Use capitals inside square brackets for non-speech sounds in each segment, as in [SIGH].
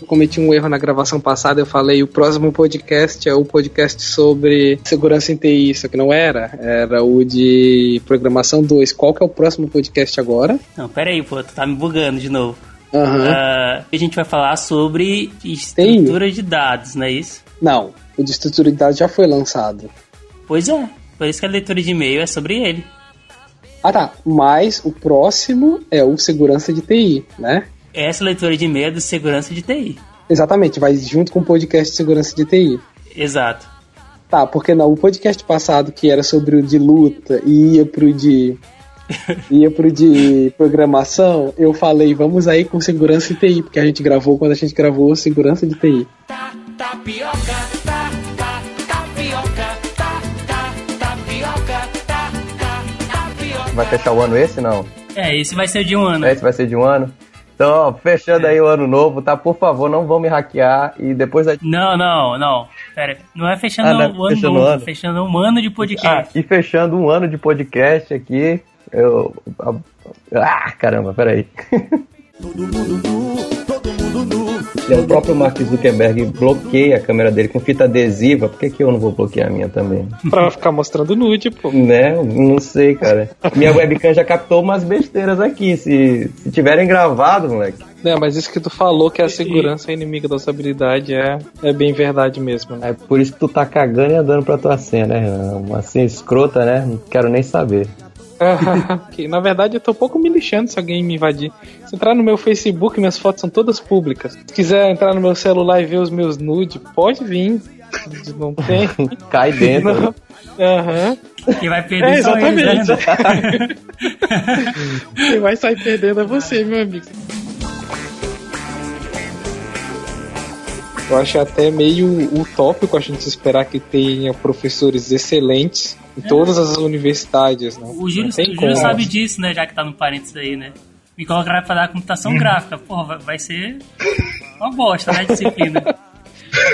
Eu cometi um erro na gravação passada, eu falei o próximo podcast é o podcast sobre segurança em TI, isso que não era, era o de programação 2. Qual que é o próximo podcast agora? Não, pera aí, pô, tu tá me bugando de novo. Uhum. Uh, a gente vai falar sobre estrutura de dados, não é isso? Não, o de estrutura de dados já foi lançado. Pois é, por isso que a leitura de e-mail é sobre ele. Ah tá, mas o próximo é o segurança de TI, né? Essa leitura de e-mail é do segurança de TI. Exatamente, vai junto com o podcast de segurança de TI. Exato. Tá, porque não, o podcast passado que era sobre o de luta e ia pro de [LAUGHS] ia pro de programação, eu falei, vamos aí com segurança de TI, porque a gente gravou quando a gente gravou segurança de TI. Tá, tapioca. vai fechar o ano esse, não? É, esse vai ser de um ano. Esse vai ser de um ano? Então, ó, fechando é. aí o ano novo, tá? Por favor, não vão me hackear e depois... A... Não, não, não. Pera, não é fechando ah, não, o ano fechando novo, ano. fechando um ano de podcast. Ah, e fechando um ano de podcast aqui, eu... Ah, caramba, peraí. [LAUGHS] Todo mundo nu, todo mundo nu. O próprio Mark Zuckerberg bloqueia a câmera dele com fita adesiva. Por que, que eu não vou bloquear a minha também? pra ficar mostrando nude, pô. Né? Não sei, cara. Minha webcam já captou umas besteiras aqui. Se, se tiverem gravado, moleque. É, mas isso que tu falou que a segurança é inimiga da usabilidade é, é bem verdade mesmo. Né? É por isso que tu tá cagando e andando pra tua senha, né? Uma senha escrota, né? Não quero nem saber. [LAUGHS] Na verdade, eu tô um pouco me lixando se alguém me invadir. Se entrar no meu Facebook, minhas fotos são todas públicas. Se quiser entrar no meu celular e ver os meus nudes, pode vir. [LAUGHS] Não tem. [LAUGHS] Cai dentro. Aham. Uhum. Quem vai perder é, exatamente. Eles, né? Quem vai sair perdendo é você, meu amigo. Eu acho até meio utópico a gente esperar que tenha professores excelentes em é. todas as universidades, né? O Júlio, sabe disso, né? Já que tá no parênteses aí, né? Me colocaram pra dar computação uhum. gráfica. Porra, vai ser uma bosta, né? Disciplina. [LAUGHS]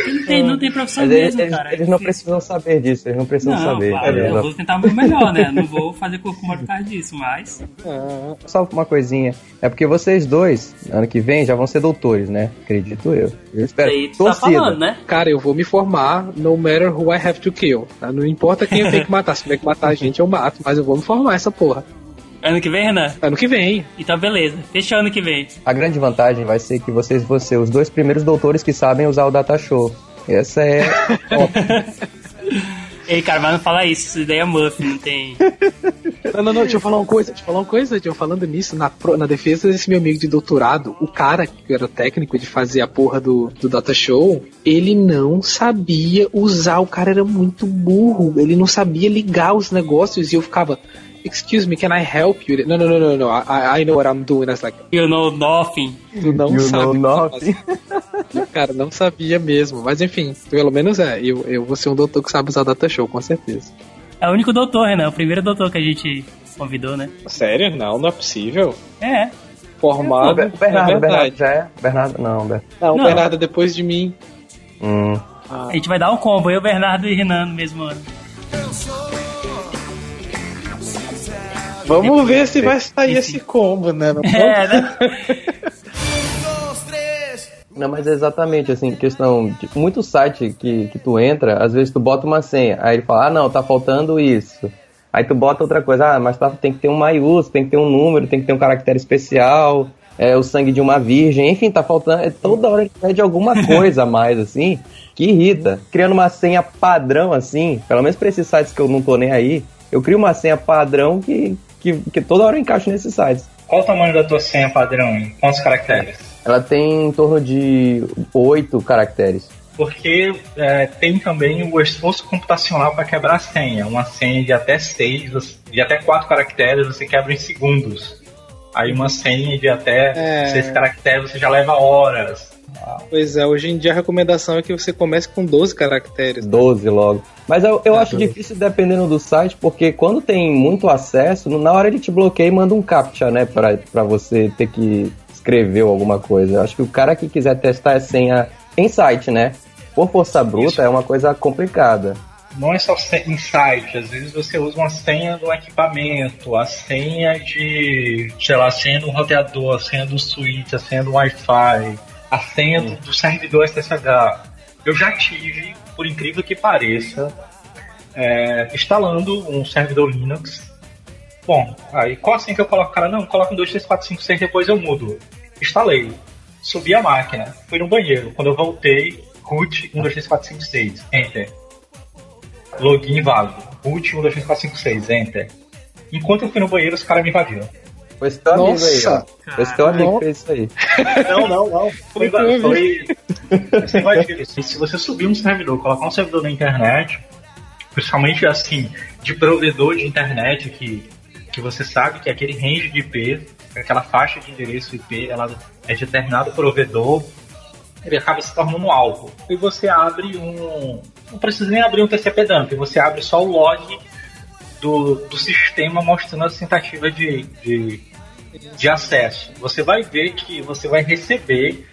Não tem, não tem profissão Mas mesmo, eles, cara. Eles não precisam saber disso, eles não precisam não, saber. Claro, eu não... vou tentar o meu melhor, né? Não vou fazer corpo maior por causa disso, mas. É, só uma coisinha. É porque vocês dois, ano que vem, já vão ser doutores, né? Acredito eu. Eu espero. Aí tu tá falando, né? Cara, eu vou me formar no matter who I have to kill. Tá? Não importa quem eu tenho que matar. Se tiver que matar a gente, eu mato. Mas eu vou me formar essa porra. Ano que vem, Renan? Ano que vem. Então, beleza. Fecha ano que vem. A grande vantagem vai ser que vocês vão ser os dois primeiros doutores que sabem usar o Data Show. Essa é. [LAUGHS] Ei, cara, mas não fala isso, isso daí é muff, não tem. Não, não, não, deixa eu falar uma coisa, deixa eu falar uma coisa, eu falando nisso, na, na defesa desse meu amigo de doutorado, o cara que era técnico de fazer a porra do, do data show, ele não sabia usar, o cara era muito burro, ele não sabia ligar os negócios e eu ficava, excuse me, can I help you? No, no, no, no, no, I, I know what I'm doing. I was like, you know nothing. Tu não you sabe. Know nothing. [LAUGHS] Cara, não sabia mesmo. Mas enfim, pelo menos é. Eu, eu vou ser um doutor que sabe usar data show, com certeza. É o único doutor, Renan. O primeiro doutor que a gente convidou, né? Sério? Não, não é possível. É. Formado. Bernardo, é Bernardo já é? Bernardo, não, Bernardo. Não, não. Bernardo é depois de mim. Hum. Ah. A gente vai dar um combo, eu, Bernardo e Renan no mesmo ano. Vamos ver se vai sair esse combo, né? Não é, né? [LAUGHS] Não, mas é exatamente assim, questão de muito site que, que tu entra, às vezes tu bota uma senha, aí ele fala, ah não, tá faltando isso. Aí tu bota outra coisa, ah, mas tá, tem que ter um maiúsculo, tem que ter um número, tem que ter um caractere especial, é o sangue de uma virgem, enfim, tá faltando, é toda hora ele pede alguma [LAUGHS] coisa a mais, assim, que irrita. Criando uma senha padrão, assim, pelo menos pra esses sites que eu não tô nem aí, eu crio uma senha padrão que, que, que toda hora eu encaixo nesses sites. Qual o tamanho da tua senha padrão? Quantos caracteres? Ela tem em torno de oito caracteres. Porque é, tem também o esforço computacional para quebrar a senha. Uma senha de até seis, de até quatro caracteres você quebra em segundos. Aí uma senha de até é... seis caracteres você já leva horas. Pois é, hoje em dia a recomendação é que você comece com 12 caracteres. Né? 12 logo. Mas eu, eu é, acho 12. difícil dependendo do site, porque quando tem muito acesso, na hora ele te bloqueia e manda um captcha, né, pra, pra você ter que escrever alguma coisa. Eu acho que o cara que quiser testar a senha em site, né, por força bruta Isso. é uma coisa complicada não é só em site, às vezes você usa uma senha do equipamento, a senha de, sei lá, a senha do roteador, a senha do switch, a senha do Wi-Fi, a senha do, do servidor SSH. Eu já tive, por incrível que pareça, é, instalando um servidor Linux. Bom, aí qual a senha que eu coloco? Cara, não, coloca um 2, 3, 4, 5, 6, depois eu mudo. Instalei. Subi a máquina, fui no banheiro. Quando eu voltei, root 1, 2, 3, 4, 5, 6, enter. Login válido. Root 1, 2, 3, 4, 5, 6, enter. Enquanto eu fui no banheiro, os caras me invadiram. Foi esse teu amigo aí, ó. Foi esse teu amigo que fez isso aí. Não, não, não. Foi, foi, foi, foi invadido. Se você subir um servidor, colocar um servidor na internet, principalmente assim, de provedor de internet que, que você sabe que aquele range de IP, aquela faixa de endereço IP, ela é de determinado provedor, ele acaba se tornando alvo. E você abre um. Não precisa nem abrir um TCP dump, você abre só o log do, do sistema mostrando a tentativa de, de, de acesso. Você vai ver que você vai receber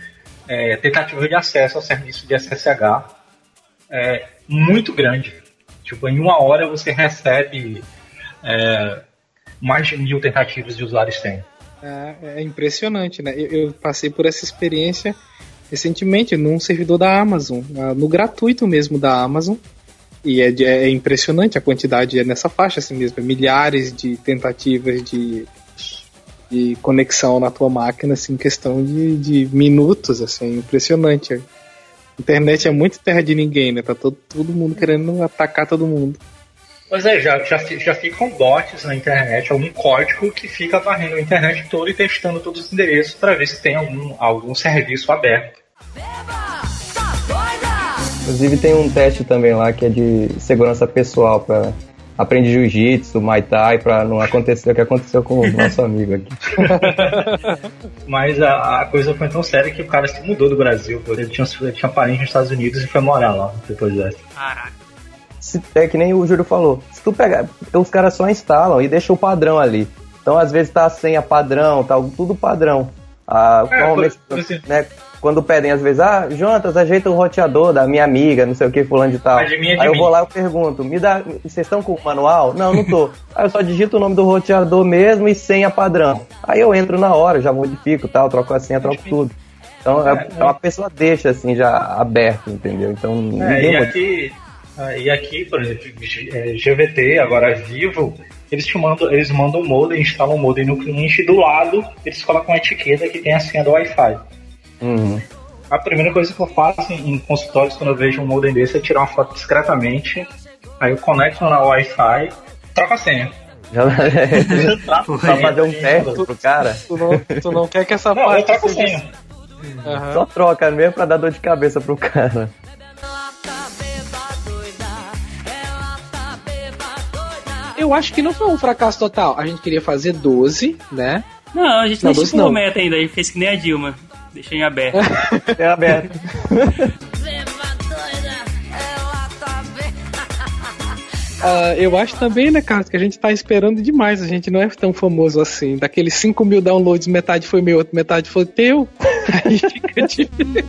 é, tentativa de acesso ao serviço de SSH é, muito grande. Tipo, em uma hora você recebe é, mais de mil tentativas de usuários têm. É, é, impressionante, né? Eu, eu, passei por essa experiência recentemente num servidor da Amazon, no gratuito mesmo da Amazon. E é, é impressionante a quantidade, é nessa faixa assim mesmo, é milhares de tentativas de, de conexão na tua máquina, assim, em questão de, de minutos, assim, impressionante. A internet é muito terra de ninguém, né? Tá todo, todo mundo querendo atacar todo mundo. Pois é, já, já, já ficam bots na internet, algum código que fica varrendo a internet toda e testando todos os endereços para ver se tem algum, algum serviço aberto. Inclusive tem um teste também lá que é de segurança pessoal para aprende jiu-jitsu, muay thai para não acontecer o que aconteceu com o [LAUGHS] nosso amigo aqui. Mas a, a, coisa foi tão séria que o cara se mudou do Brasil, ele tinha, ele tinha parente nos Estados Unidos e foi morar lá depois dessa. Caraca se, é que nem o Júlio falou, se tu pegar, os caras só instalam e deixam o padrão ali. Então, às vezes, tá a senha padrão, tá tudo padrão. Ah, é, normalmente, né, quando pedem, às vezes, ah, Jontas, ajeita o roteador da minha amiga, não sei o que, fulano de tal. Aí eu vou lá e pergunto, me dá, vocês estão com o manual? Não, não tô. [LAUGHS] Aí eu só digito o nome do roteador mesmo e senha padrão. Aí eu entro na hora, já modifico tal, troco a senha, troco tudo. Então, é, é, uma pessoa deixa, assim, já aberto, entendeu? Então, é, ninguém... E aqui, ah, e aqui, por exemplo, GVT, é, agora Vivo, eles te mandam, eles mandam o modem, instalam o modem no cliente e do lado eles colocam uma etiqueta que tem a senha do Wi-Fi. Uhum. A primeira coisa que eu faço em, em consultórios quando eu vejo um modem desse é tirar uma foto discretamente, aí eu conecto na Wi-Fi, troco a senha. Já, [LAUGHS] Só fazer um teste pro cara. Tu não, tu não quer que essa não, parte. Eu troco senha. Uhum. Só troca mesmo pra dar dor de cabeça pro cara. eu acho que não foi um fracasso total. A gente queria fazer 12, né? Não, a gente não, não estipulou meta ainda, a gente fez que nem a Dilma. Deixou em aberto. é aberto. Uh, [LAUGHS] eu acho também, né, Carlos, que a gente tá esperando demais. A gente não é tão famoso assim. Daqueles 5 mil downloads, metade foi meu, metade foi teu. Aí fica difícil.